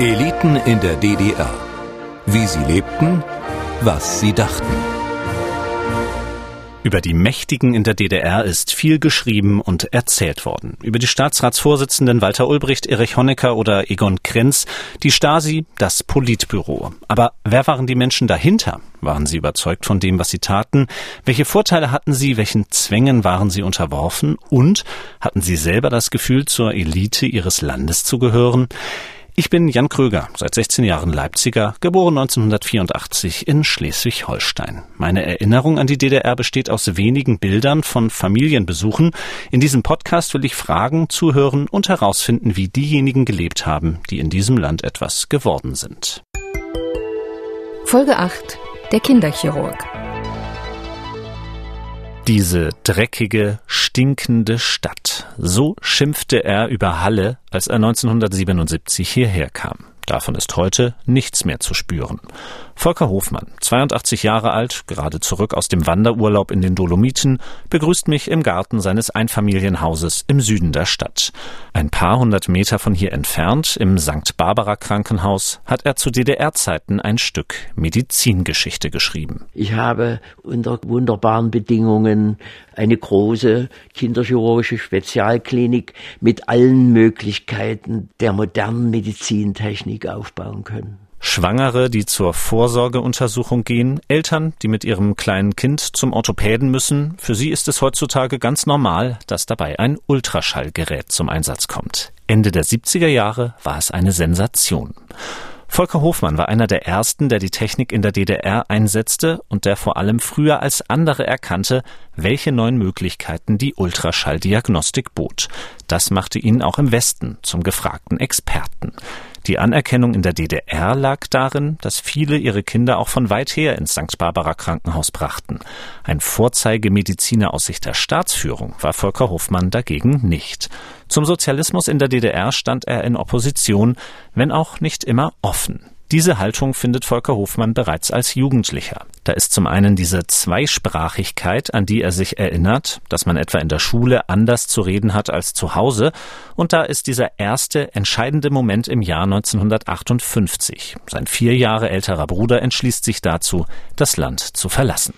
Eliten in der DDR. Wie sie lebten, was sie dachten. Über die Mächtigen in der DDR ist viel geschrieben und erzählt worden. Über die Staatsratsvorsitzenden Walter Ulbricht, Erich Honecker oder Egon Krenz, die Stasi, das Politbüro. Aber wer waren die Menschen dahinter? Waren sie überzeugt von dem, was sie taten? Welche Vorteile hatten sie? Welchen Zwängen waren sie unterworfen? Und hatten sie selber das Gefühl, zur Elite ihres Landes zu gehören? Ich bin Jan Kröger, seit 16 Jahren Leipziger, geboren 1984 in Schleswig-Holstein. Meine Erinnerung an die DDR besteht aus wenigen Bildern von Familienbesuchen. In diesem Podcast will ich Fragen, zuhören und herausfinden, wie diejenigen gelebt haben, die in diesem Land etwas geworden sind. Folge 8 Der Kinderchirurg diese dreckige, stinkende Stadt. So schimpfte er über Halle, als er 1977 hierher kam. Davon ist heute nichts mehr zu spüren. Volker Hofmann, 82 Jahre alt, gerade zurück aus dem Wanderurlaub in den Dolomiten, begrüßt mich im Garten seines Einfamilienhauses im Süden der Stadt. Ein paar hundert Meter von hier entfernt, im St. Barbara Krankenhaus, hat er zu DDR-Zeiten ein Stück Medizingeschichte geschrieben. Ich habe unter wunderbaren Bedingungen eine große kinderchirurgische Spezialklinik mit allen Möglichkeiten der modernen Medizintechnik aufbauen können. Schwangere, die zur Vorsorgeuntersuchung gehen, Eltern, die mit ihrem kleinen Kind zum Orthopäden müssen, für sie ist es heutzutage ganz normal, dass dabei ein Ultraschallgerät zum Einsatz kommt. Ende der 70er Jahre war es eine Sensation. Volker Hofmann war einer der ersten, der die Technik in der DDR einsetzte und der vor allem früher als andere erkannte, welche neuen Möglichkeiten die Ultraschalldiagnostik bot. Das machte ihn auch im Westen zum gefragten Experten. Die Anerkennung in der DDR lag darin, dass viele ihre Kinder auch von weit her ins St. Barbara Krankenhaus brachten. Ein Vorzeigemediziner aus Sicht der Staatsführung war Volker Hofmann dagegen nicht. Zum Sozialismus in der DDR stand er in Opposition, wenn auch nicht immer offen. Diese Haltung findet Volker Hofmann bereits als Jugendlicher. Da ist zum einen diese Zweisprachigkeit, an die er sich erinnert, dass man etwa in der Schule anders zu reden hat als zu Hause, und da ist dieser erste entscheidende Moment im Jahr 1958. Sein vier Jahre älterer Bruder entschließt sich dazu, das Land zu verlassen.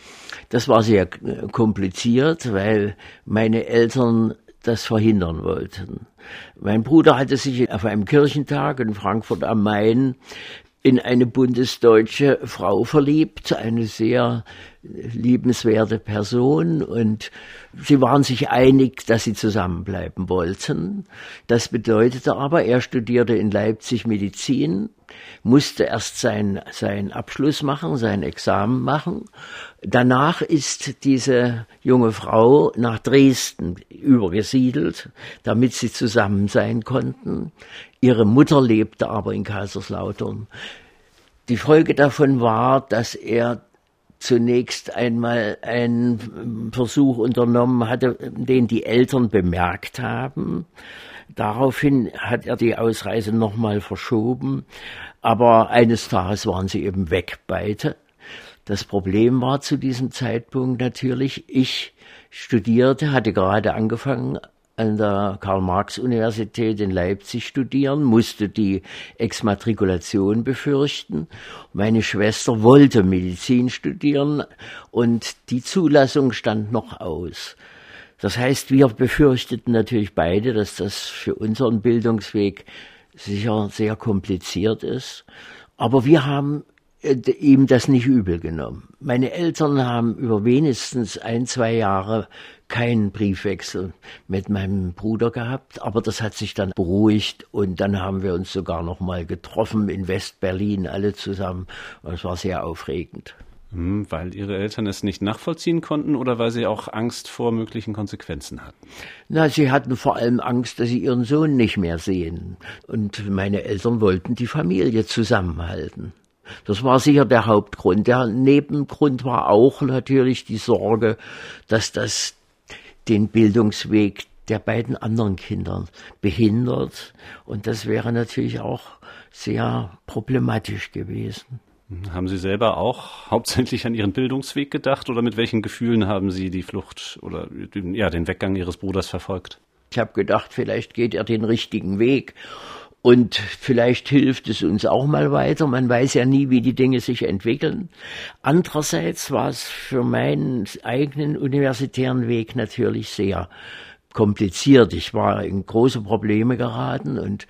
Das war sehr kompliziert, weil meine Eltern das verhindern wollten. Mein Bruder hatte sich auf einem Kirchentag in Frankfurt am Main in eine bundesdeutsche Frau verliebt, eine sehr liebenswerte Person und sie waren sich einig, dass sie zusammenbleiben wollten. Das bedeutete aber, er studierte in Leipzig Medizin, musste erst sein, sein Abschluss machen, sein Examen machen. Danach ist diese junge Frau nach Dresden übergesiedelt, damit sie zusammen sein konnten. Ihre Mutter lebte aber in Kaiserslautern. Die Folge davon war, dass er zunächst einmal einen Versuch unternommen hatte, den die Eltern bemerkt haben. Daraufhin hat er die Ausreise nochmal verschoben, aber eines Tages waren sie eben weg, beide. Das Problem war zu diesem Zeitpunkt natürlich, ich studierte, hatte gerade angefangen an der Karl-Marx-Universität in Leipzig studieren, musste die Exmatrikulation befürchten. Meine Schwester wollte Medizin studieren und die Zulassung stand noch aus. Das heißt, wir befürchteten natürlich beide, dass das für unseren Bildungsweg sicher sehr kompliziert ist. Aber wir haben äh, ihm das nicht übel genommen. Meine Eltern haben über wenigstens ein, zwei Jahre keinen Briefwechsel mit meinem Bruder gehabt, aber das hat sich dann beruhigt und dann haben wir uns sogar noch mal getroffen in West-Berlin alle zusammen. Es war sehr aufregend. Hm, weil Ihre Eltern es nicht nachvollziehen konnten oder weil Sie auch Angst vor möglichen Konsequenzen hatten? Na, sie hatten vor allem Angst, dass sie ihren Sohn nicht mehr sehen. Und meine Eltern wollten die Familie zusammenhalten. Das war sicher der Hauptgrund. Der Nebengrund war auch natürlich die Sorge, dass das den Bildungsweg der beiden anderen Kinder behindert. Und das wäre natürlich auch sehr problematisch gewesen. Haben Sie selber auch hauptsächlich an Ihren Bildungsweg gedacht oder mit welchen Gefühlen haben Sie die Flucht oder ja, den Weggang Ihres Bruders verfolgt? Ich habe gedacht, vielleicht geht er den richtigen Weg Und vielleicht hilft es uns auch mal weiter. Man weiß ja nie, wie die Dinge sich entwickeln. Andererseits war es für meinen eigenen universitären Weg natürlich sehr kompliziert. Ich war in große Probleme geraten und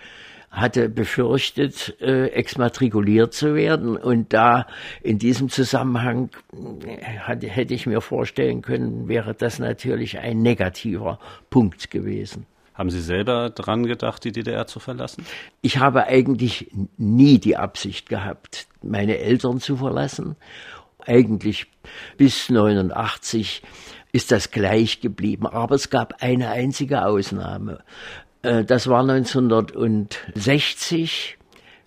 hatte befürchtet, äh, exmatrikuliert zu werden. Und da in diesem Zusammenhang äh, hatte, hätte ich mir vorstellen können, wäre das natürlich ein negativer Punkt gewesen. Haben Sie selber dran gedacht, die DDR zu verlassen? Ich habe eigentlich nie die Absicht gehabt, meine Eltern zu verlassen. Eigentlich bis 89 ist das gleich geblieben. Aber es gab eine einzige Ausnahme. Äh, das war 1960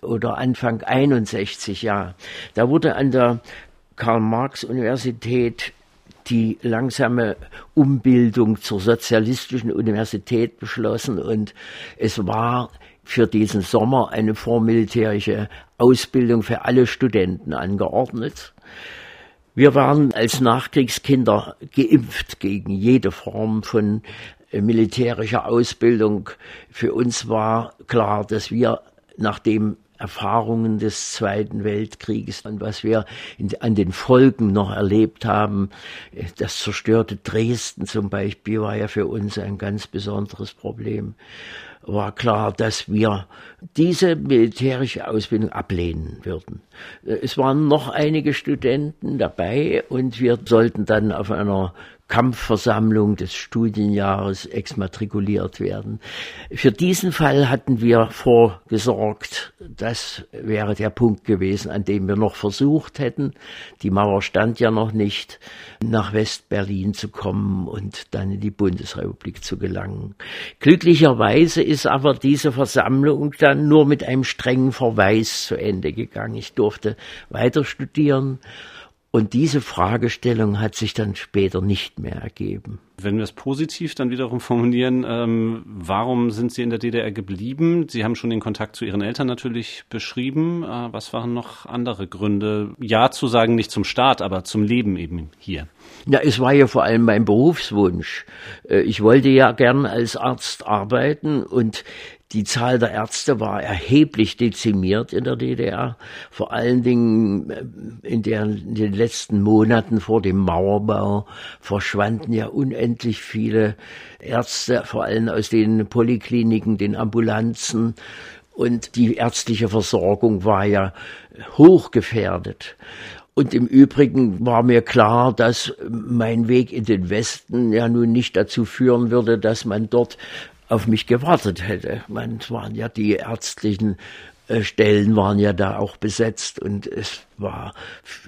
oder Anfang 61, ja. Da wurde an der Karl-Marx-Universität die langsame Umbildung zur sozialistischen Universität beschlossen und es war für diesen Sommer eine vormilitärische Ausbildung für alle Studenten angeordnet. Wir waren als Nachkriegskinder geimpft gegen jede Form von äh, militärischer Ausbildung. Für uns war klar, dass wir nachdem Erfahrungen des Zweiten Weltkrieges und was wir in, an den Folgen noch erlebt haben. Das zerstörte Dresden zum Beispiel war ja für uns ein ganz besonderes Problem. War klar, dass wir diese militärische Ausbildung ablehnen würden. Es waren noch einige Studenten dabei und wir sollten dann auf einer Kampfversammlung des Studienjahres exmatrikuliert werden. Für diesen Fall hatten wir vorgesorgt. Das wäre der Punkt gewesen, an dem wir noch versucht hätten, die Mauer stand ja noch nicht, nach Westberlin zu kommen und dann in die Bundesrepublik zu gelangen. Glücklicherweise ist aber diese Versammlung dann nur mit einem strengen Verweis zu Ende gegangen. Ich durfte weiter studieren und diese Fragestellung hat sich dann später nicht mehr ergeben. Wenn wir es positiv dann wiederum formulieren, ähm, warum sind Sie in der DDR geblieben? Sie haben schon den Kontakt zu Ihren Eltern natürlich beschrieben. Äh, was waren noch andere Gründe? Ja zu sagen, nicht zum Staat, aber zum Leben eben hier. Ja, es war ja vor allem mein Berufswunsch. Äh, ich wollte ja gern als Arzt arbeiten und die Zahl der Ärzte war erheblich dezimiert in der DDR, vor allen Dingen äh, in, der, in den letzten Monaten vor dem Mauerbau verschwanden ja unendlich viele Ärzte, vor allem aus den Polikliniken, den Ambulanzen, und die ärztliche Versorgung war ja hochgefährdet. Und im Übrigen war mir klar, dass mein Weg in den Westen ja nun nicht dazu führen würde, dass man dort auf mich gewartet hätte. Man, waren ja die ärztlichen äh, Stellen waren ja da auch besetzt und es war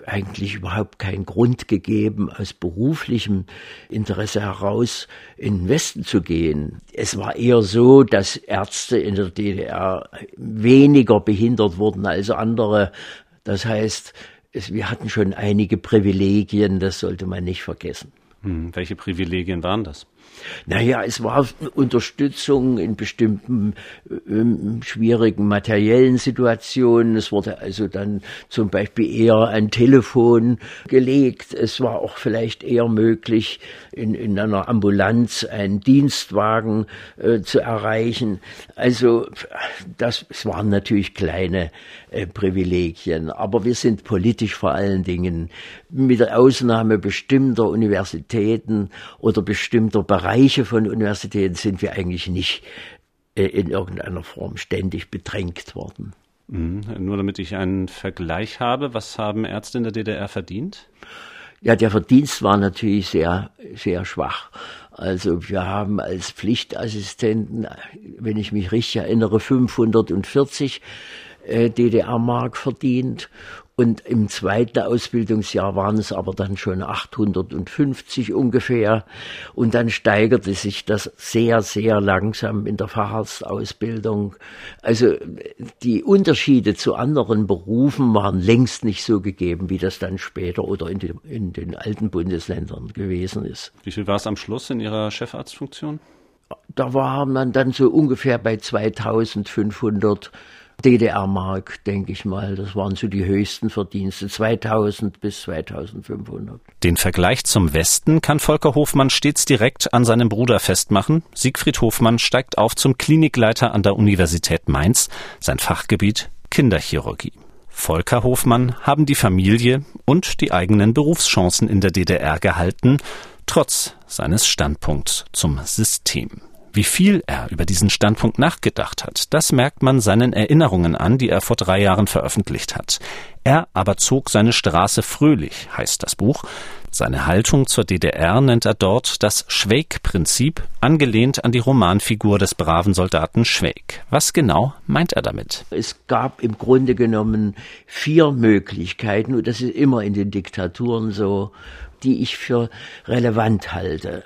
eigentlich überhaupt kein Grund gegeben, aus beruflichem Interesse heraus in den Westen zu gehen. Es war eher so, dass Ärzte in der DDR weniger behindert wurden als andere. Das heißt, es, wir hatten schon einige Privilegien, das sollte man nicht vergessen. Hm, welche Privilegien waren das? Naja, es war Unterstützung in bestimmten ähm, schwierigen materiellen Situationen. Es wurde also dann zum Beispiel eher ein Telefon gelegt. Es war auch vielleicht eher möglich, in, in einer Ambulanz einen Dienstwagen äh, zu erreichen. Also das, es waren natürlich kleine äh, Privilegien, aber wir sind politisch vor allen Dingen mit der Ausnahme bestimmter Universitäten oder bestimmter Bereiche Bereiche von Universitäten sind wir eigentlich nicht äh, in irgendeiner Form ständig bedrängt worden. Mhm. Nur damit ich einen Vergleich habe, was haben Ärzte in der DDR verdient? Ja, der Verdienst war natürlich sehr, sehr schwach. Also wir haben als Pflichtassistenten, wenn ich mich richtig erinnere, 540 äh, DDR-Mark verdient und im zweiten Ausbildungsjahr waren es aber dann schon 850 ungefähr. Und dann steigerte sich das sehr, sehr langsam in der Facharztausbildung. Also die Unterschiede zu anderen Berufen waren längst nicht so gegeben, wie das dann später oder in, den, in den alten Bundesländern gewesen ist. Wie viel war es am Schluss in Ihrer Chefarztfunktion? Da war man dann so ungefähr bei 2500 DDR-Mark, denke ich mal. Das waren so die höchsten Verdienste, 2000 bis 2500. Den Vergleich zum Westen kann Volker Hofmann stets direkt an seinem Bruder festmachen. Siegfried Hofmann steigt auf zum Klinikleiter an der Universität Mainz, sein Fachgebiet Kinderchirurgie. Volker Hofmann haben die Familie und die eigenen Berufschancen in der DDR gehalten, trotz seines Standpunkts zum System. Wie viel er über diesen Standpunkt nachgedacht hat, das merkt man seinen Erinnerungen an, die er vor drei Jahren veröffentlicht hat. Er aber zog seine Straße fröhlich, heißt das Buch. Seine Haltung zur DDR nennt er dort das Schweig-Prinzip, angelehnt an die Romanfigur des braven Soldaten Schweig. Was genau meint er damit? Es gab im Grunde genommen vier Möglichkeiten, und das ist immer in den Diktaturen so, die ich für relevant halte.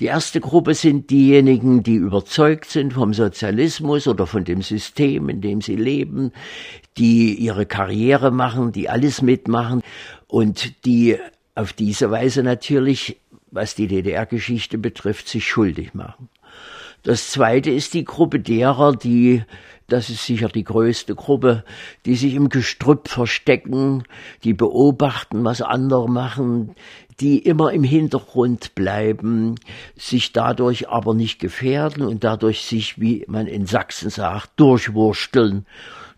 Die erste Gruppe sind diejenigen, die überzeugt sind vom Sozialismus oder von dem System, in dem sie leben, die ihre Karriere machen, die alles mitmachen und die auf diese Weise natürlich, was die DDR-Geschichte betrifft, sich schuldig machen. Das zweite ist die Gruppe derer, die, das ist sicher die größte Gruppe, die sich im Gestrüpp verstecken, die beobachten, was andere machen, die immer im Hintergrund bleiben, sich dadurch aber nicht gefährden und dadurch sich, wie man in Sachsen sagt, durchwursteln.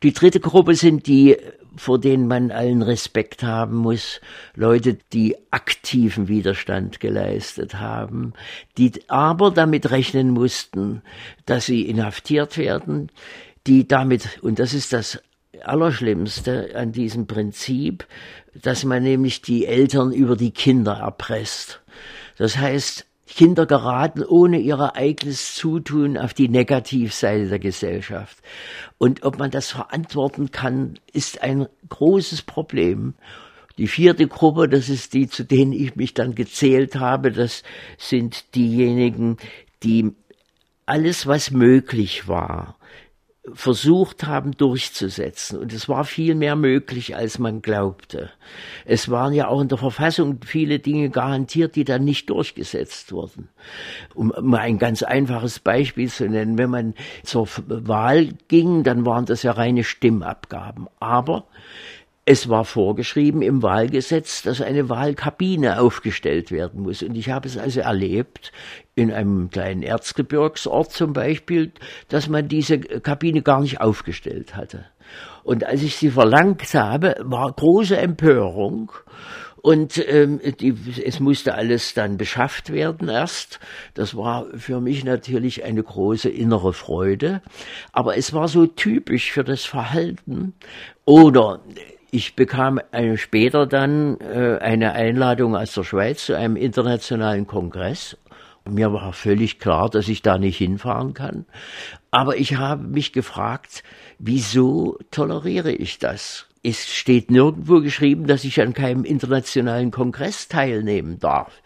Die dritte Gruppe sind die, vor denen man allen Respekt haben muss, Leute, die aktiven Widerstand geleistet haben, die aber damit rechnen mussten, dass sie inhaftiert werden, die damit, und das ist das Allerschlimmste an diesem Prinzip, dass man nämlich die Eltern über die Kinder erpresst. Das heißt, Kinder geraten ohne ihr eigenes Zutun auf die Negativseite der Gesellschaft. Und ob man das verantworten kann, ist ein großes Problem. Die vierte Gruppe, das ist die, zu denen ich mich dann gezählt habe, das sind diejenigen, die alles, was möglich war, versucht haben durchzusetzen. Und es war viel mehr möglich, als man glaubte. Es waren ja auch in der Verfassung viele Dinge garantiert, die dann nicht durchgesetzt wurden. Um mal ein ganz einfaches Beispiel zu nennen, wenn man zur Wahl ging, dann waren das ja reine Stimmabgaben. Aber es war vorgeschrieben im Wahlgesetz, dass eine Wahlkabine aufgestellt werden muss. Und ich habe es also erlebt, in einem kleinen Erzgebirgsort zum Beispiel, dass man diese Kabine gar nicht aufgestellt hatte. Und als ich sie verlangt habe, war große Empörung. Und ähm, die, es musste alles dann beschafft werden erst. Das war für mich natürlich eine große innere Freude. Aber es war so typisch für das Verhalten. Oder ich bekam später dann äh, eine Einladung aus der Schweiz zu einem internationalen Kongress. Mir war völlig klar, dass ich da nicht hinfahren kann. Aber ich habe mich gefragt, wieso toleriere ich das? Es steht nirgendwo geschrieben, dass ich an keinem internationalen Kongress teilnehmen darf.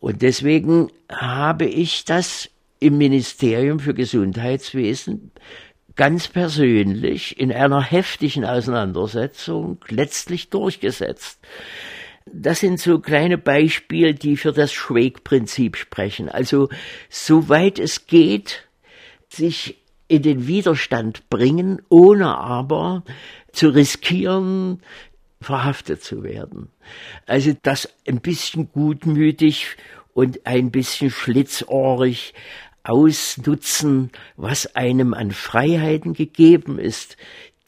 Und deswegen habe ich das im Ministerium für Gesundheitswesen ganz persönlich in einer heftigen Auseinandersetzung letztlich durchgesetzt. Das sind so kleine Beispiele, die für das Schweg-Prinzip sprechen. Also, soweit es geht, sich in den Widerstand bringen, ohne aber zu riskieren, verhaftet zu werden. Also das ein bisschen gutmütig und ein bisschen schlitzohrig ausnutzen, was einem an Freiheiten gegeben ist,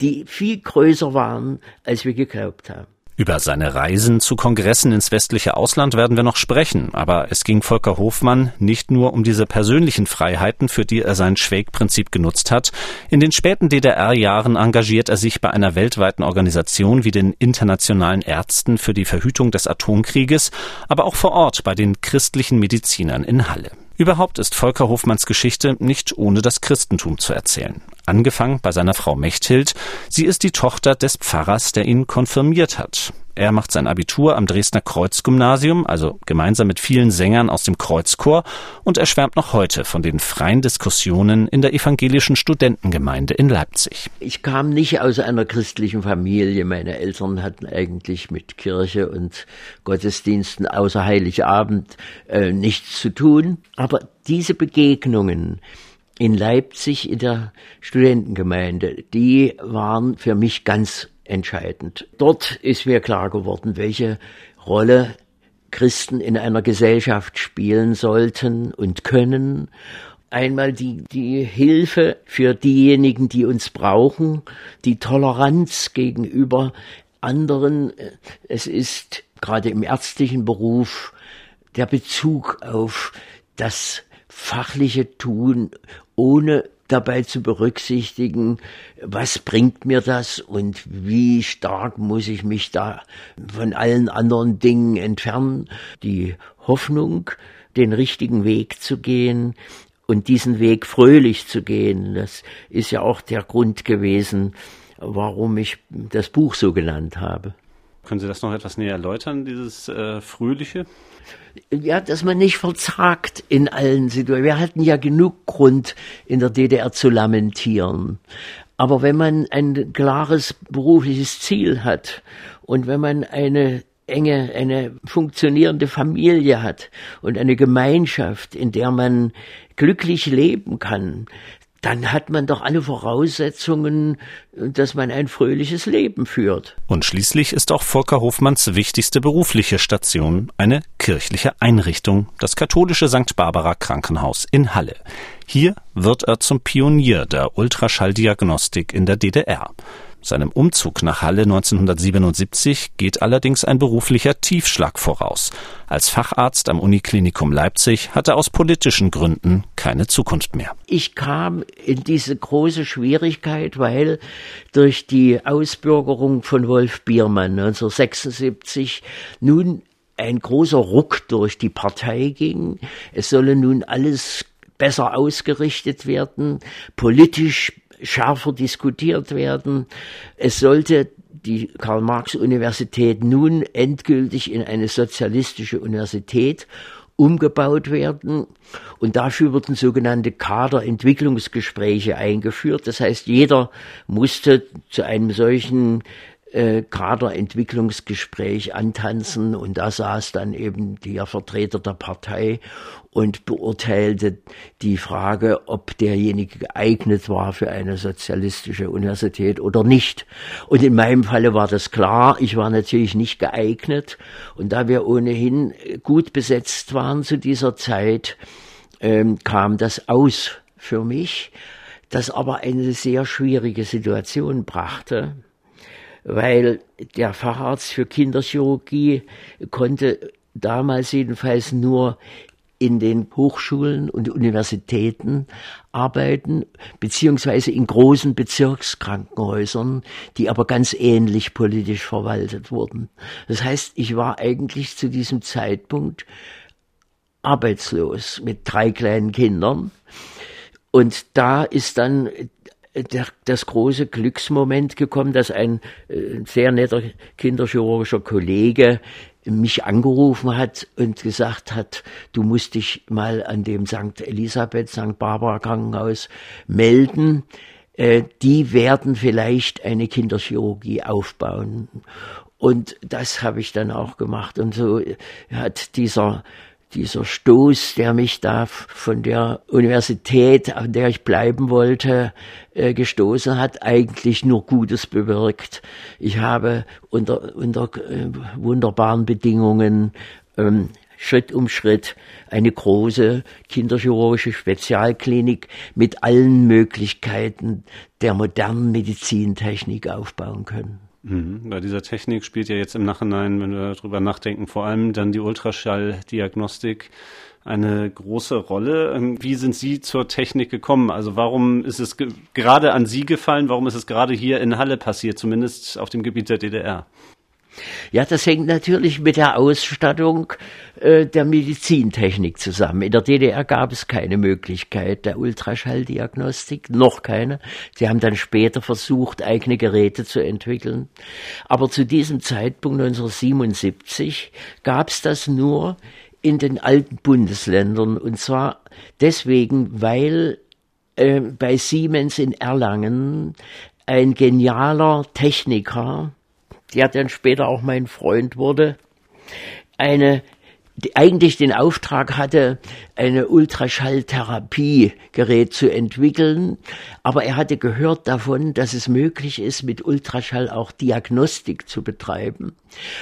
die viel größer waren, als wir geglaubt haben. Über seine Reisen zu Kongressen ins westliche Ausland werden wir noch sprechen, aber es ging Volker Hofmann nicht nur um diese persönlichen Freiheiten, für die er sein Schwäg-Prinzip genutzt hat. In den späten DDR-Jahren engagiert er sich bei einer weltweiten Organisation wie den Internationalen Ärzten für die Verhütung des Atomkrieges, aber auch vor Ort bei den christlichen Medizinern in Halle. Überhaupt ist Volker Hofmanns Geschichte nicht ohne das Christentum zu erzählen. Angefangen bei seiner Frau Mechthild. Sie ist die Tochter des Pfarrers, der ihn konfirmiert hat. Er macht sein Abitur am Dresdner Kreuzgymnasium, also gemeinsam mit vielen Sängern aus dem Kreuzchor, und er schwärmt noch heute von den freien Diskussionen in der evangelischen Studentengemeinde in Leipzig. Ich kam nicht aus einer christlichen Familie. Meine Eltern hatten eigentlich mit Kirche und Gottesdiensten außer Heiligabend äh, nichts zu tun. Aber diese Begegnungen, in Leipzig in der Studentengemeinde, die waren für mich ganz entscheidend. Dort ist mir klar geworden, welche Rolle Christen in einer Gesellschaft spielen sollten und können. Einmal die, die Hilfe für diejenigen, die uns brauchen, die Toleranz gegenüber anderen. Es ist gerade im ärztlichen Beruf der Bezug auf das fachliche Tun, ohne dabei zu berücksichtigen, was bringt mir das und wie stark muss ich mich da von allen anderen Dingen entfernen. Die Hoffnung, den richtigen Weg zu gehen und diesen Weg fröhlich zu gehen, das ist ja auch der Grund gewesen, warum ich das Buch so genannt habe. Können Sie das noch etwas näher erläutern, dieses äh, Fröhliche? ja, dass man nicht verzagt in allen Situationen. Wir hatten ja genug Grund, in der DDR zu lamentieren. Aber wenn man ein klares berufliches Ziel hat und wenn man eine enge, eine funktionierende Familie hat und eine Gemeinschaft, in der man glücklich leben kann, dann hat man doch alle Voraussetzungen, dass man ein fröhliches Leben führt. Und schließlich ist auch Volker Hofmanns wichtigste berufliche Station eine kirchliche Einrichtung, das katholische St. Barbara Krankenhaus in Halle. Hier wird er zum Pionier der Ultraschalldiagnostik in der DDR. Seinem Umzug nach Halle 1977 geht allerdings ein beruflicher Tiefschlag voraus. Als Facharzt am Uniklinikum Leipzig hat er aus politischen Gründen keine Zukunft mehr. Ich kam in diese große Schwierigkeit, weil durch die Ausbürgerung von Wolf Biermann 1976 nun ein großer Ruck durch die Partei ging. Es solle nun alles besser ausgerichtet werden, politisch schärfer diskutiert werden. Es sollte die Karl-Marx-Universität nun endgültig in eine sozialistische Universität umgebaut werden. Und dafür wurden sogenannte Kaderentwicklungsgespräche eingeführt. Das heißt, jeder musste zu einem solchen äh, Kaderentwicklungsgespräch antanzen. Und da saß dann eben der Vertreter der Partei und beurteilte die Frage, ob derjenige geeignet war für eine sozialistische Universität oder nicht. Und in meinem Falle war das klar, ich war natürlich nicht geeignet. Und da wir ohnehin gut besetzt waren zu dieser Zeit, ähm, kam das aus für mich, das aber eine sehr schwierige Situation brachte weil der Facharzt für Kinderchirurgie konnte damals jedenfalls nur in den Hochschulen und Universitäten arbeiten, beziehungsweise in großen Bezirkskrankenhäusern, die aber ganz ähnlich politisch verwaltet wurden. Das heißt, ich war eigentlich zu diesem Zeitpunkt arbeitslos mit drei kleinen Kindern. Und da ist dann der, das große Glücksmoment gekommen, dass ein äh, sehr netter kinderchirurgischer Kollege mich angerufen hat und gesagt hat, du musst dich mal an dem St. Elisabeth, St. Barbara Krankenhaus melden. Äh, die werden vielleicht eine Kinderchirurgie aufbauen. Und das habe ich dann auch gemacht. Und so hat dieser dieser Stoß, der mich da von der Universität, an der ich bleiben wollte, äh, gestoßen hat, eigentlich nur Gutes bewirkt. Ich habe unter, unter äh, wunderbaren Bedingungen ähm, Schritt um Schritt eine große kinderchirurgische Spezialklinik mit allen Möglichkeiten der modernen Medizintechnik aufbauen können. Mhm. Bei dieser Technik spielt ja jetzt im Nachhinein, wenn wir darüber nachdenken, vor allem dann die Ultraschalldiagnostik eine große Rolle. Ähm, wie sind Sie zur Technik gekommen? Also warum ist es ge gerade an Sie gefallen? Warum ist es gerade hier in Halle passiert, zumindest auf dem Gebiet der DDR? Ja, das hängt natürlich mit der Ausstattung äh, der Medizintechnik zusammen. In der DDR gab es keine Möglichkeit der Ultraschalldiagnostik, noch keine. Sie haben dann später versucht, eigene Geräte zu entwickeln. Aber zu diesem Zeitpunkt 1977 gab es das nur in den alten Bundesländern und zwar deswegen, weil äh, bei Siemens in Erlangen ein genialer Techniker der dann später auch mein Freund wurde, eine eigentlich den Auftrag hatte, eine Ultraschalltherapiegerät zu entwickeln, aber er hatte gehört davon, dass es möglich ist, mit Ultraschall auch Diagnostik zu betreiben.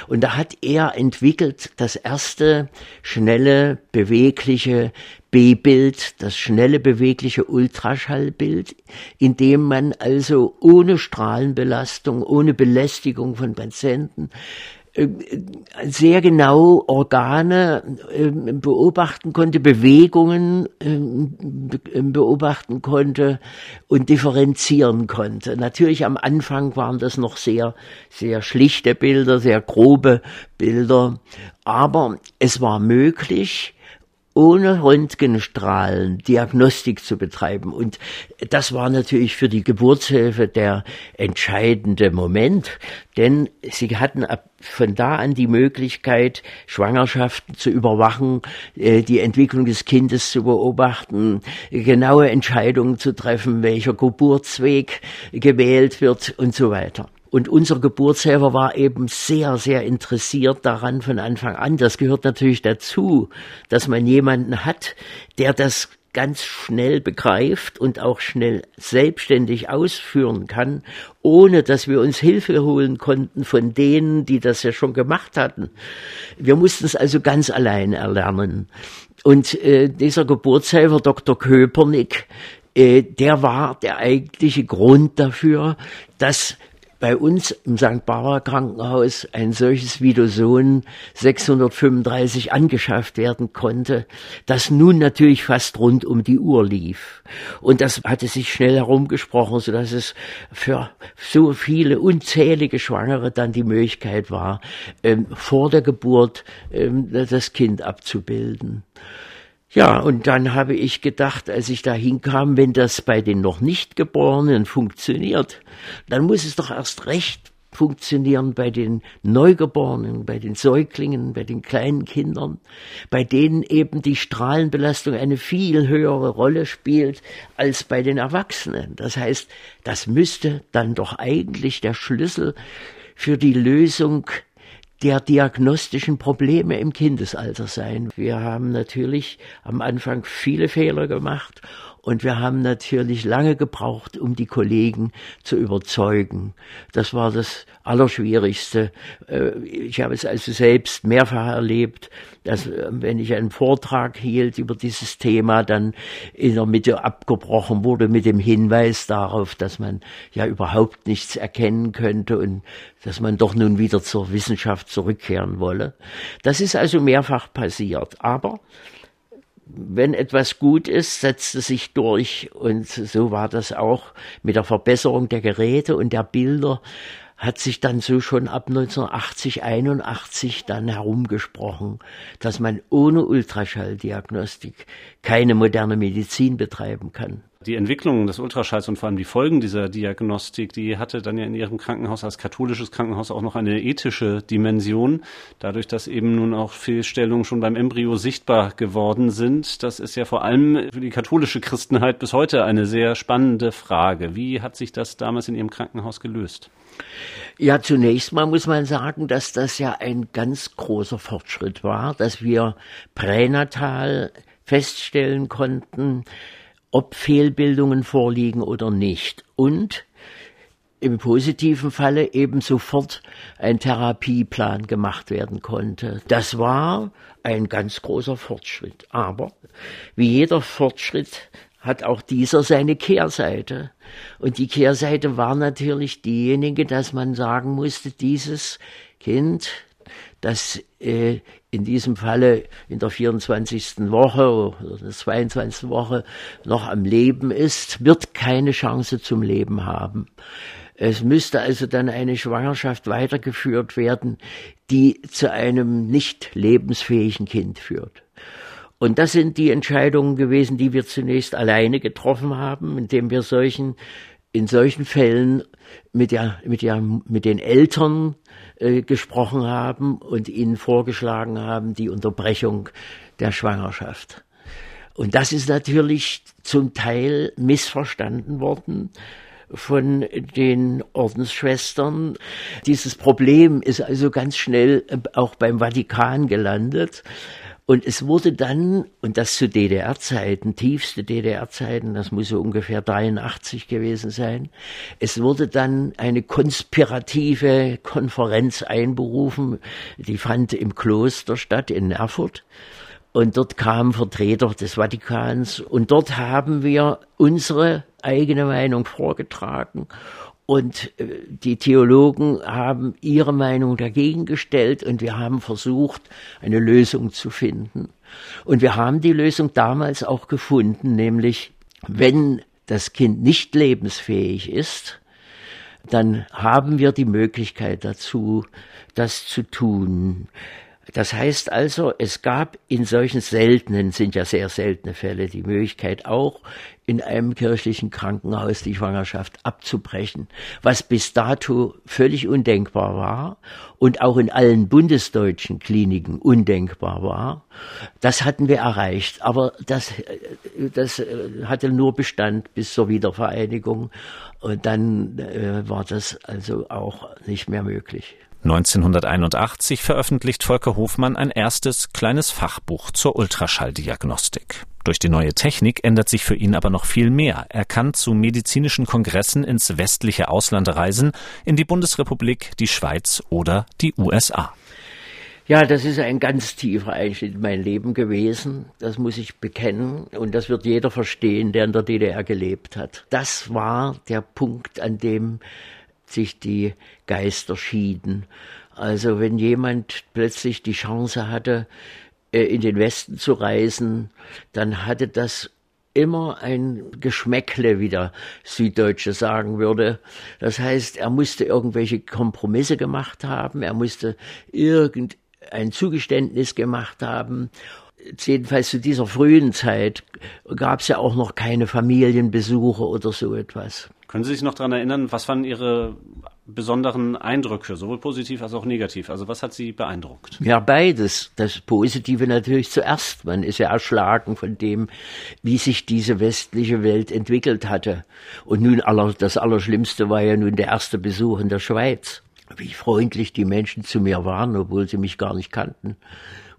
Und da hat er entwickelt das erste schnelle, bewegliche B-Bild, das schnelle, bewegliche Ultraschallbild, in dem man also ohne Strahlenbelastung, ohne Belästigung von Patienten äh, sehr genau Organe ähm, beobachten konnte, Bewegungen ähm, beobachten konnte und differenzieren konnte. Natürlich am Anfang waren das noch sehr, sehr schlichte Bilder, sehr grobe Bilder, aber es war möglich, ohne Röntgenstrahlen Diagnostik zu betreiben. Und das war natürlich für die Geburtshilfe der entscheidende Moment, denn sie hatten von da an die Möglichkeit, Schwangerschaften zu überwachen, äh, die Entwicklung des Kindes zu beobachten, genaue Entscheidungen zu treffen, welcher Geburtsweg gewählt wird und so weiter. Und unser Geburtshelfer war eben sehr, sehr interessiert daran von Anfang an. Das gehört natürlich dazu, dass man jemanden hat, der das ganz schnell begreift und auch schnell selbstständig ausführen kann, ohne dass wir uns Hilfe holen konnten von denen, die das ja schon gemacht hatten. Wir mussten es also ganz allein erlernen. Und äh, dieser Geburtshelfer, Dr. Köpernick, äh, der war der eigentliche Grund dafür, dass bei uns im St. Barbara Krankenhaus ein solches Videoson 635 angeschafft werden konnte, das nun natürlich fast rund um die Uhr lief. Und das hatte sich schnell herumgesprochen, so dass es für so viele unzählige Schwangere dann die Möglichkeit war, ähm, vor der Geburt ähm, das Kind abzubilden. Ja, und dann habe ich gedacht, als ich da hinkam, wenn das bei den noch nicht Geborenen funktioniert, dann muss es doch erst recht funktionieren bei den Neugeborenen, bei den Säuglingen, bei den kleinen Kindern, bei denen eben die Strahlenbelastung eine viel höhere Rolle spielt als bei den Erwachsenen. Das heißt, das müsste dann doch eigentlich der Schlüssel für die Lösung der diagnostischen Probleme im Kindesalter sein. Wir haben natürlich am Anfang viele Fehler gemacht und wir haben natürlich lange gebraucht, um die Kollegen zu überzeugen. Das war das Allerschwierigste. Äh, ich habe es also selbst mehrfach erlebt, dass äh, wenn ich einen Vortrag hielt über dieses Thema, dann in der Mitte abgebrochen wurde mit dem Hinweis darauf, dass man ja überhaupt nichts erkennen könnte und dass man doch nun wieder zur Wissenschaft zurückkehren wolle. Das ist also mehrfach passiert. Aber wenn etwas gut ist, setzt es sich durch. Und so war das auch mit der Verbesserung der Geräte und der Bilder hat sich dann so schon ab 1980, 81 dann herumgesprochen, dass man ohne Ultraschalldiagnostik keine moderne Medizin betreiben kann die Entwicklung des Ultraschalls und vor allem die Folgen dieser Diagnostik, die hatte dann ja in Ihrem Krankenhaus als katholisches Krankenhaus auch noch eine ethische Dimension. Dadurch, dass eben nun auch Fehlstellungen schon beim Embryo sichtbar geworden sind. Das ist ja vor allem für die katholische Christenheit bis heute eine sehr spannende Frage. Wie hat sich das damals in Ihrem Krankenhaus gelöst? Ja, zunächst mal muss man sagen, dass das ja ein ganz großer Fortschritt war, dass wir pränatal feststellen konnten, ob Fehlbildungen vorliegen oder nicht. Und im positiven Falle eben sofort ein Therapieplan gemacht werden konnte. Das war ein ganz großer Fortschritt. Aber wie jeder Fortschritt hat auch dieser seine Kehrseite. Und die Kehrseite war natürlich diejenige, dass man sagen musste, dieses Kind, das äh, in diesem Falle in der 24. Woche oder der 22. Woche noch am Leben ist, wird keine Chance zum Leben haben. Es müsste also dann eine Schwangerschaft weitergeführt werden, die zu einem nicht lebensfähigen Kind führt. Und das sind die Entscheidungen gewesen, die wir zunächst alleine getroffen haben, indem wir solchen, in solchen Fällen mit, der, mit, der, mit den Eltern äh, gesprochen haben und ihnen vorgeschlagen haben, die Unterbrechung der Schwangerschaft. Und das ist natürlich zum Teil missverstanden worden von den Ordensschwestern. Dieses Problem ist also ganz schnell äh, auch beim Vatikan gelandet. Und es wurde dann, und das zu DDR-Zeiten, tiefste DDR-Zeiten, das muss so ungefähr 83 gewesen sein, es wurde dann eine konspirative Konferenz einberufen, die fand im Kloster statt in Erfurt. Und dort kamen Vertreter des Vatikans und dort haben wir unsere eigene Meinung vorgetragen und äh, die Theologen haben ihre Meinung dagegen gestellt und wir haben versucht, eine Lösung zu finden. Und wir haben die Lösung damals auch gefunden, nämlich wenn das Kind nicht lebensfähig ist, dann haben wir die Möglichkeit dazu, das zu tun. Das heißt also, es gab in solchen seltenen, sind ja sehr seltene Fälle, die Möglichkeit auch in einem kirchlichen Krankenhaus die Schwangerschaft abzubrechen, was bis dato völlig undenkbar war und auch in allen bundesdeutschen Kliniken undenkbar war. Das hatten wir erreicht, aber das, das hatte nur Bestand bis zur Wiedervereinigung und dann äh, war das also auch nicht mehr möglich. 1981 veröffentlicht Volker Hofmann ein erstes kleines Fachbuch zur Ultraschalldiagnostik. Durch die neue Technik ändert sich für ihn aber noch viel mehr. Er kann zu medizinischen Kongressen ins westliche Ausland reisen, in die Bundesrepublik, die Schweiz oder die USA. Ja, das ist ein ganz tiefer Einschnitt in mein Leben gewesen. Das muss ich bekennen. Und das wird jeder verstehen, der in der DDR gelebt hat. Das war der Punkt, an dem sich die Geister schieden. Also wenn jemand plötzlich die Chance hatte, in den Westen zu reisen, dann hatte das immer ein Geschmäckle, wie der Süddeutsche sagen würde. Das heißt, er musste irgendwelche Kompromisse gemacht haben, er musste irgendein Zugeständnis gemacht haben. Jedenfalls zu dieser frühen Zeit gab es ja auch noch keine Familienbesuche oder so etwas. Können Sie sich noch daran erinnern, was waren Ihre besonderen Eindrücke, sowohl positiv als auch negativ? Also was hat Sie beeindruckt? Ja, beides. Das Positive natürlich zuerst. Man ist ja erschlagen von dem, wie sich diese westliche Welt entwickelt hatte. Und nun aller, das Allerschlimmste war ja nun der erste Besuch in der Schweiz. Wie freundlich die Menschen zu mir waren, obwohl sie mich gar nicht kannten.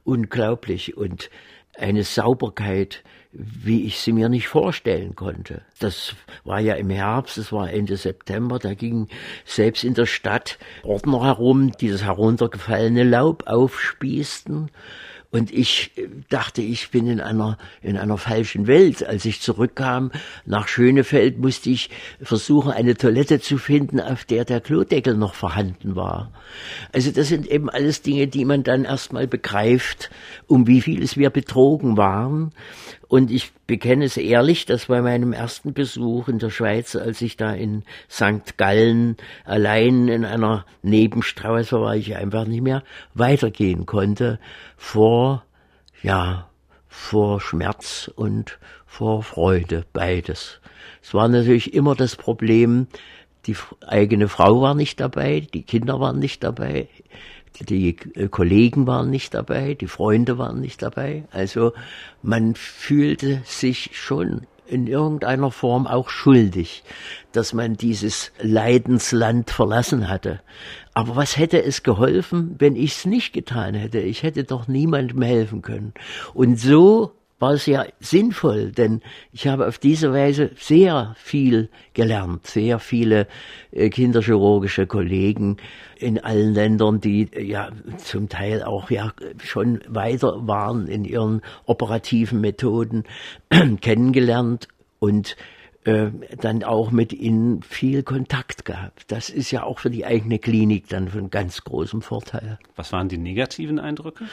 Unglaublich. Und eine Sauberkeit, wie ich sie mir nicht vorstellen konnte. Das war ja im Herbst, es war Ende September, da ging selbst in der Stadt Ordner herum, die das heruntergefallene Laub aufspießten und ich äh, dachte, ich bin in einer, in einer falschen Welt. Als ich zurückkam nach Schönefeld, musste ich versuchen, eine Toilette zu finden, auf der der Klodeckel noch vorhanden war. Also das sind eben alles Dinge, die man dann erstmal begreift, um wie vieles wir betrogen waren. Und ich bekenne es ehrlich, dass bei meinem ersten Besuch in der Schweiz, als ich da in St. Gallen allein in einer Nebenstraße war, ich einfach nicht mehr weitergehen konnte vor, ja, vor Schmerz und vor Freude, beides. Es war natürlich immer das Problem, die eigene Frau war nicht dabei, die Kinder waren nicht dabei, die äh, Kollegen waren nicht dabei, die Freunde waren nicht dabei. Also man fühlte sich schon in irgendeiner Form auch schuldig, dass man dieses Leidensland verlassen hatte. Aber was hätte es geholfen, wenn ich es nicht getan hätte? Ich hätte doch niemandem helfen können. Und so war es ja sinnvoll, denn ich habe auf diese Weise sehr viel gelernt, sehr viele äh, kinderchirurgische Kollegen in allen Ländern, die äh, ja zum Teil auch ja schon weiter waren in ihren operativen Methoden kennengelernt und äh, dann auch mit ihnen viel Kontakt gehabt. Das ist ja auch für die eigene Klinik dann von ganz großem Vorteil. Was waren die negativen Eindrücke?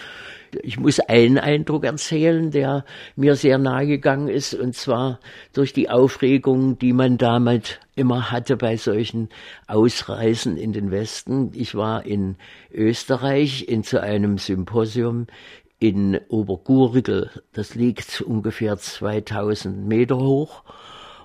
Ich muss einen Eindruck erzählen, der mir sehr nahe gegangen ist, und zwar durch die Aufregung, die man damals immer hatte bei solchen Ausreisen in den Westen. Ich war in Österreich in zu einem Symposium in Obergurgel. Das liegt ungefähr 2000 Meter hoch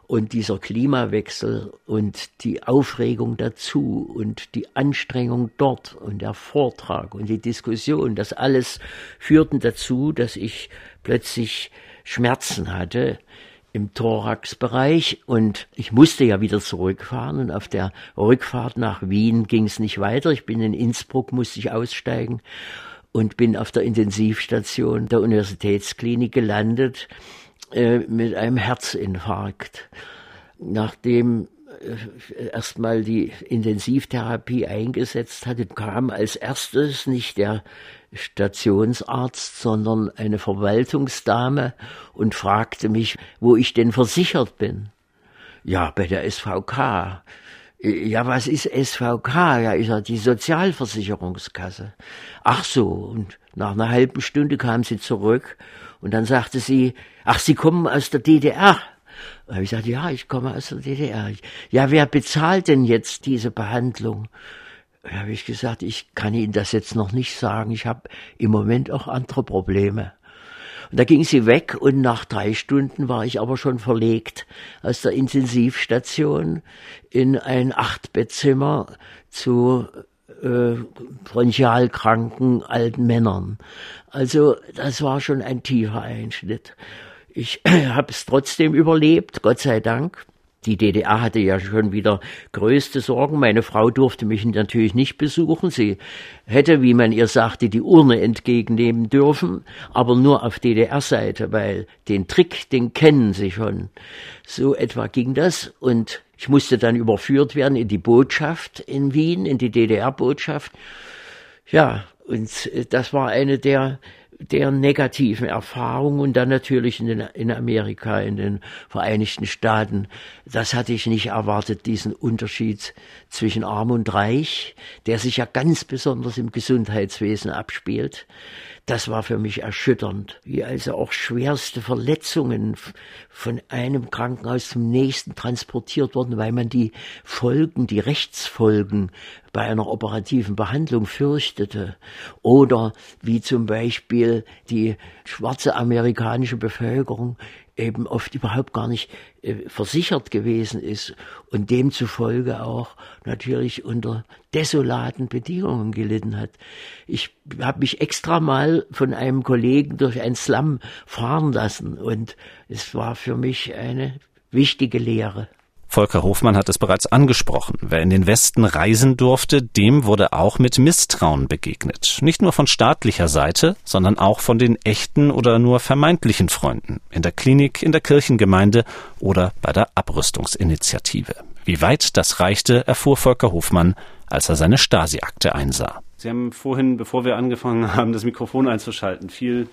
und dieser Klimawechsel und die Aufregung dazu und die Anstrengung dort und der Vortrag und die Diskussion, das alles führten dazu, dass ich plötzlich Schmerzen hatte im Thoraxbereich und ich musste ja wieder zurückfahren und auf der Rückfahrt nach Wien ging es nicht weiter. Ich bin in Innsbruck, musste ich aussteigen und bin auf der Intensivstation der Universitätsklinik gelandet äh, mit einem Herzinfarkt. Nachdem äh, erstmal die Intensivtherapie eingesetzt hatte, kam als erstes nicht der Stationsarzt, sondern eine Verwaltungsdame und fragte mich, wo ich denn versichert bin. Ja, bei der SVK. Ja, was ist SVK? Ja, ich sag, die Sozialversicherungskasse. Ach so, und nach einer halben Stunde kam sie zurück und dann sagte sie, ach, Sie kommen aus der DDR. Habe ich gesagt, ja, ich komme aus der DDR. Ja, wer bezahlt denn jetzt diese Behandlung? Da habe ich gesagt, ich kann Ihnen das jetzt noch nicht sagen. Ich habe im Moment auch andere Probleme. Und da ging sie weg und nach drei Stunden war ich aber schon verlegt aus der Intensivstation in ein Achtbettzimmer zu äh, bronchialkranken alten Männern. Also das war schon ein tiefer Einschnitt. Ich habe es trotzdem überlebt, Gott sei Dank. Die DDR hatte ja schon wieder größte Sorgen. Meine Frau durfte mich natürlich nicht besuchen. Sie hätte, wie man ihr sagte, die Urne entgegennehmen dürfen, aber nur auf DDR-Seite, weil den Trick, den kennen sie schon. So etwa ging das und ich musste dann überführt werden in die Botschaft in Wien, in die DDR-Botschaft. Ja, und das war eine der der negativen Erfahrungen und dann natürlich in, den, in Amerika, in den Vereinigten Staaten. Das hatte ich nicht erwartet, diesen Unterschied zwischen Arm und Reich, der sich ja ganz besonders im Gesundheitswesen abspielt. Das war für mich erschütternd, wie also auch schwerste Verletzungen von einem Krankenhaus zum nächsten transportiert wurden, weil man die Folgen, die Rechtsfolgen bei einer operativen Behandlung fürchtete. Oder wie zum Beispiel die schwarze amerikanische Bevölkerung eben oft überhaupt gar nicht äh, versichert gewesen ist und demzufolge auch natürlich unter desolaten Bedingungen gelitten hat. Ich habe mich extra mal von einem Kollegen durch ein Slum fahren lassen und es war für mich eine wichtige Lehre. Volker Hofmann hat es bereits angesprochen. Wer in den Westen reisen durfte, dem wurde auch mit Misstrauen begegnet. Nicht nur von staatlicher Seite, sondern auch von den echten oder nur vermeintlichen Freunden. In der Klinik, in der Kirchengemeinde oder bei der Abrüstungsinitiative. Wie weit das reichte, erfuhr Volker Hofmann, als er seine Stasi-Akte einsah. Sie haben vorhin, bevor wir angefangen haben, das Mikrofon einzuschalten, viel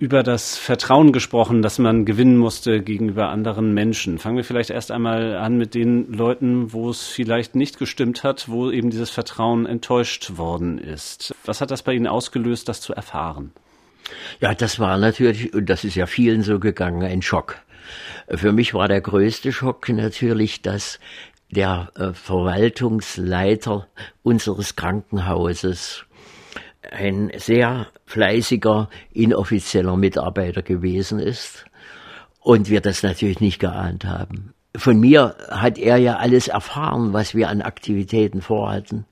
über das Vertrauen gesprochen, das man gewinnen musste gegenüber anderen Menschen. Fangen wir vielleicht erst einmal an mit den Leuten, wo es vielleicht nicht gestimmt hat, wo eben dieses Vertrauen enttäuscht worden ist. Was hat das bei Ihnen ausgelöst, das zu erfahren? Ja, das war natürlich, und das ist ja vielen so gegangen, ein Schock. Für mich war der größte Schock natürlich, dass der äh, Verwaltungsleiter unseres Krankenhauses ein sehr fleißiger, inoffizieller Mitarbeiter gewesen ist und wir das natürlich nicht geahnt haben. Von mir hat er ja alles erfahren, was wir an Aktivitäten vorhatten.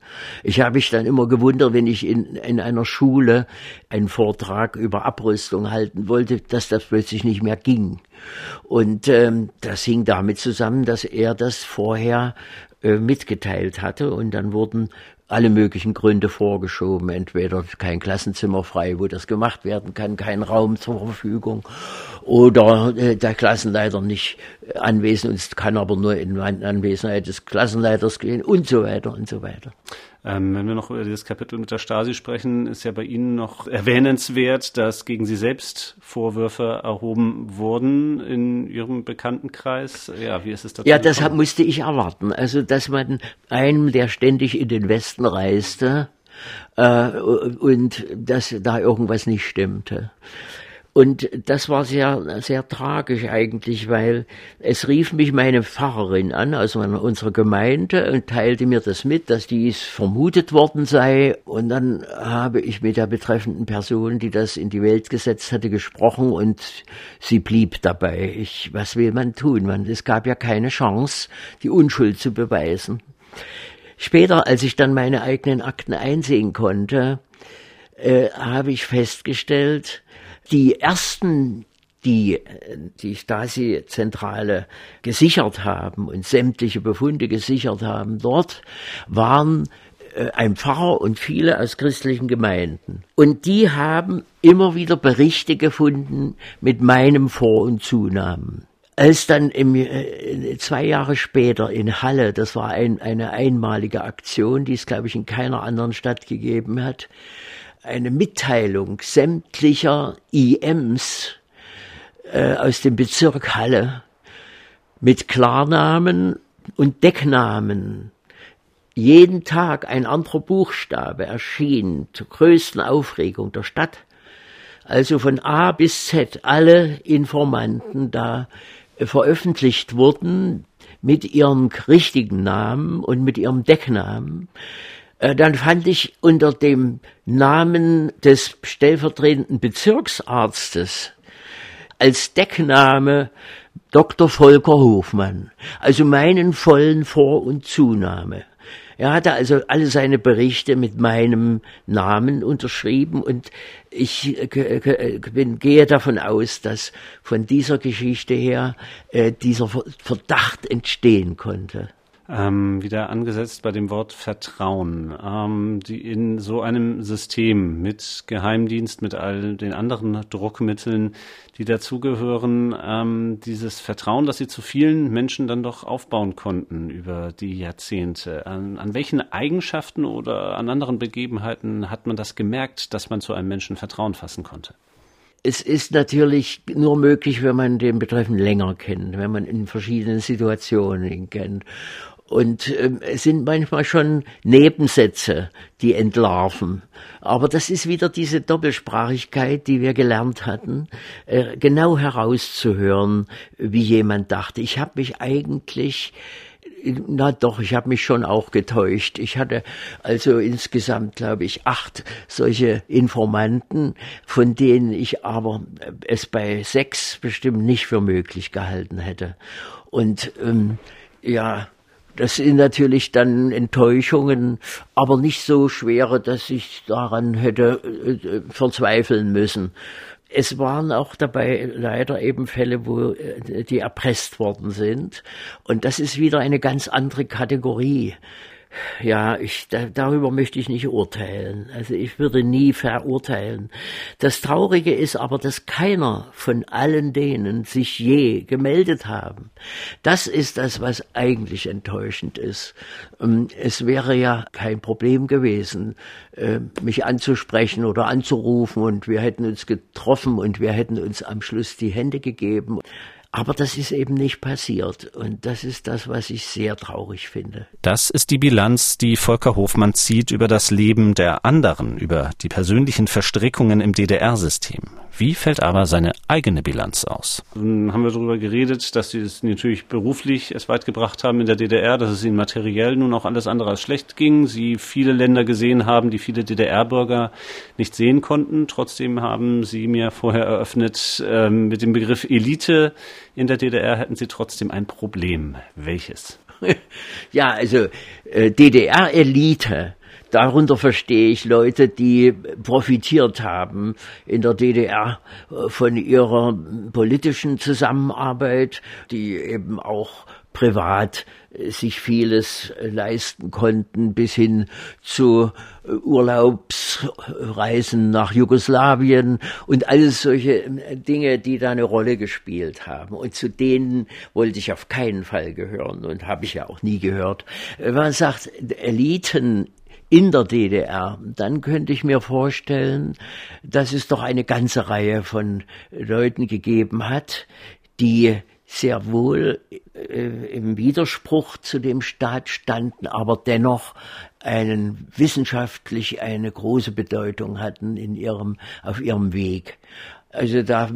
Ich habe mich dann immer gewundert, wenn ich in, in einer Schule einen Vortrag über Abrüstung halten wollte, dass das plötzlich nicht mehr ging. Und ähm, das hing damit zusammen, dass er das vorher äh, mitgeteilt hatte und dann wurden alle möglichen Gründe vorgeschoben. Entweder kein Klassenzimmer frei, wo das gemacht werden kann, kein Raum zur Verfügung oder äh, der Klassenleiter nicht anwesend ist, kann aber nur in Anwesenheit des Klassenleiters gehen und so weiter und so weiter. Ähm, wenn wir noch über dieses Kapitel mit der Stasi sprechen, ist ja bei Ihnen noch erwähnenswert, dass gegen Sie selbst Vorwürfe erhoben wurden in Ihrem Bekanntenkreis. Ja, wie ist es dazu? Ja, das hab, musste ich erwarten. Also, dass man einem, der ständig in den Westen reiste, äh, und dass da irgendwas nicht stimmte. Und das war sehr, sehr tragisch eigentlich, weil es rief mich meine Pfarrerin an, also unsere Gemeinde, und teilte mir das mit, dass dies vermutet worden sei. Und dann habe ich mit der betreffenden Person, die das in die Welt gesetzt hatte, gesprochen und sie blieb dabei. Ich, was will man tun? Man, es gab ja keine Chance, die Unschuld zu beweisen. Später, als ich dann meine eigenen Akten einsehen konnte, äh, habe ich festgestellt, die ersten, die die Stasi-Zentrale gesichert haben und sämtliche Befunde gesichert haben, dort waren äh, ein Pfarrer und viele aus christlichen Gemeinden. Und die haben immer wieder Berichte gefunden mit meinem Vor- und Zunamen. Als dann im, äh, zwei Jahre später in Halle, das war ein, eine einmalige Aktion, die es, glaube ich, in keiner anderen Stadt gegeben hat, eine Mitteilung sämtlicher IMs äh, aus dem Bezirk Halle mit Klarnamen und Decknamen jeden Tag ein anderer Buchstabe erschien zur größten Aufregung der Stadt. Also von A bis Z alle Informanten da äh, veröffentlicht wurden mit ihrem richtigen Namen und mit ihrem Decknamen. Äh, dann fand ich unter dem Namen des stellvertretenden Bezirksarztes als Deckname Dr. Volker Hofmann, also meinen vollen Vor- und Zunahme. Er hatte also alle seine Berichte mit meinem Namen unterschrieben und ich äh, bin, gehe davon aus, dass von dieser Geschichte her äh, dieser Verdacht entstehen konnte ähm, wieder angesetzt bei dem Wort Vertrauen. Ähm, die in so einem System mit Geheimdienst, mit all den anderen Druckmitteln, die dazugehören, ähm, dieses Vertrauen, das sie zu vielen Menschen dann doch aufbauen konnten über die Jahrzehnte. An, an welchen Eigenschaften oder an anderen Begebenheiten hat man das gemerkt, dass man zu einem Menschen Vertrauen fassen konnte? Es ist natürlich nur möglich, wenn man den Betreffenden länger kennt, wenn man in verschiedenen Situationen ihn kennt. Und ähm, es sind manchmal schon Nebensätze, die entlarven. Aber das ist wieder diese Doppelsprachigkeit, die wir gelernt hatten, äh, genau herauszuhören, wie jemand dachte. Ich habe mich eigentlich na doch, ich habe mich schon auch getäuscht. Ich hatte also insgesamt, glaube ich, acht solche Informanten, von denen ich aber es bei sechs bestimmt nicht für möglich gehalten hätte. Und ähm, ja, das sind natürlich dann Enttäuschungen, aber nicht so schwere, dass ich daran hätte äh, verzweifeln müssen. Es waren auch dabei leider eben Fälle, wo äh, die erpresst worden sind. Und das ist wieder eine ganz andere Kategorie ja, ich, da, darüber möchte ich nicht urteilen. Also ich würde nie verurteilen. Das Traurige ist aber, dass keiner von allen denen sich je gemeldet haben. Das ist das, was eigentlich enttäuschend ist. Ähm, es wäre ja kein Problem gewesen, äh, mich anzusprechen oder anzurufen und wir hätten uns getroffen und wir hätten uns am Schluss die Hände gegeben. Aber das ist eben nicht passiert. Und das ist das, was ich sehr traurig finde. Das ist die Bilanz, die Volker Hofmann zieht über das Leben der anderen, über die persönlichen Verstrickungen im DDR-System. Wie fällt aber seine eigene Bilanz aus? Dann haben wir darüber geredet, dass sie es natürlich beruflich es weit gebracht haben in der DDR, dass es ihnen materiell nun auch alles andere als schlecht ging. Sie viele Länder gesehen haben, die viele DDR-Bürger nicht sehen konnten. Trotzdem haben sie mir vorher eröffnet, äh, mit dem Begriff Elite in der DDR hätten sie trotzdem ein Problem. Welches? Ja, also äh, DDR-Elite Darunter verstehe ich Leute, die profitiert haben in der DDR äh, von ihrer politischen Zusammenarbeit, die eben auch privat sich vieles äh, leisten konnten, bis hin zu Urlaubsreisen nach Jugoslawien und alles solche Dinge, die da eine Rolle gespielt haben. Und zu denen wollte ich auf keinen Fall gehören und habe ich ja auch nie gehört. Man sagt, Eliten in der DDR, dann könnte ich mir vorstellen, dass es doch eine ganze Reihe von Leuten gegeben hat, die sehr wohl äh, im Widerspruch zu dem Staat standen, aber dennoch einen wissenschaftlich eine große Bedeutung hatten in ihrem auf ihrem Weg. Also da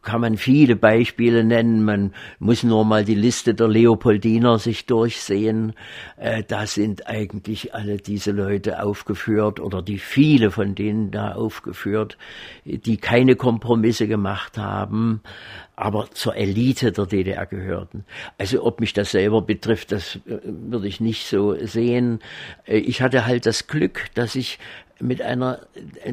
kann man viele Beispiele nennen. Man muss nur mal die Liste der Leopoldiner sich durchsehen. Äh, da sind eigentlich alle diese Leute aufgeführt oder die viele von denen da aufgeführt, die keine Kompromisse gemacht haben, aber zur Elite der DDR gehörten. Also ob mich das selber betrifft, das äh, würde ich nicht so sehen. Äh, ich hatte halt das Glück, dass ich mit einer,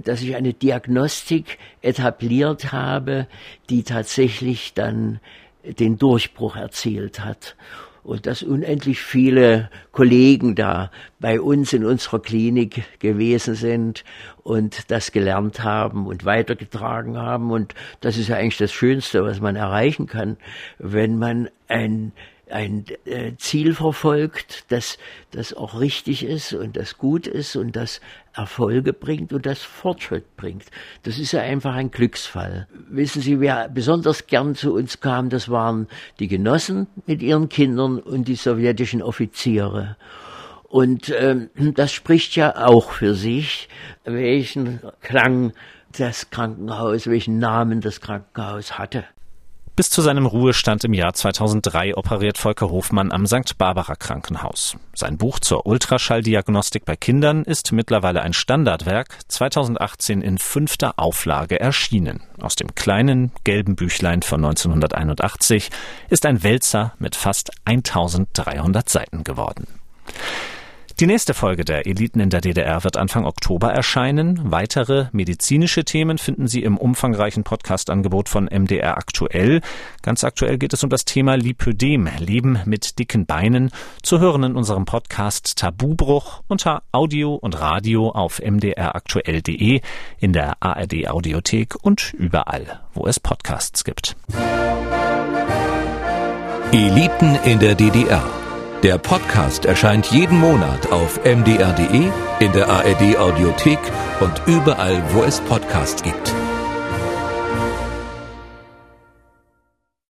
dass ich eine Diagnostik etabliert habe, die tatsächlich dann den Durchbruch erzielt hat. und dass unendlich viele Kollegen da bei uns in unserer Klinik gewesen sind und das gelernt haben und weitergetragen haben. Und das ist ja eigentlich das Schönste, was man erreichen kann, wenn man ein ein äh, Ziel verfolgt, das, das auch richtig ist und das gut ist und das Erfolge bringt und das Fortschritt bringt. Das ist ja einfach ein Glücksfall. Wissen Sie, wer besonders gern zu uns kam, das waren die Genossen mit ihren Kindern und die sowjetischen Offiziere. Und ähm, das spricht ja auch für sich, welchen Klang das Krankenhaus, welchen Namen das Krankenhaus hatte. Bis zu seinem Ruhestand im Jahr 2003 operiert Volker Hofmann am St. Barbara Krankenhaus. Sein Buch zur Ultraschalldiagnostik bei Kindern ist mittlerweile ein Standardwerk, 2018 in fünfter Auflage erschienen. Aus dem kleinen gelben Büchlein von 1981 ist ein Wälzer mit fast 1300 Seiten geworden. Die nächste Folge der Eliten in der DDR wird Anfang Oktober erscheinen. Weitere medizinische Themen finden Sie im umfangreichen Podcast-Angebot von MDR aktuell. Ganz aktuell geht es um das Thema Lipödem, Leben mit dicken Beinen, zu hören in unserem Podcast Tabubruch unter Audio und Radio auf mdraktuell.de, in der ARD Audiothek und überall, wo es Podcasts gibt. Eliten in der DDR der Podcast erscheint jeden Monat auf mdr.de, in der ARD Audiothek und überall, wo es Podcasts gibt.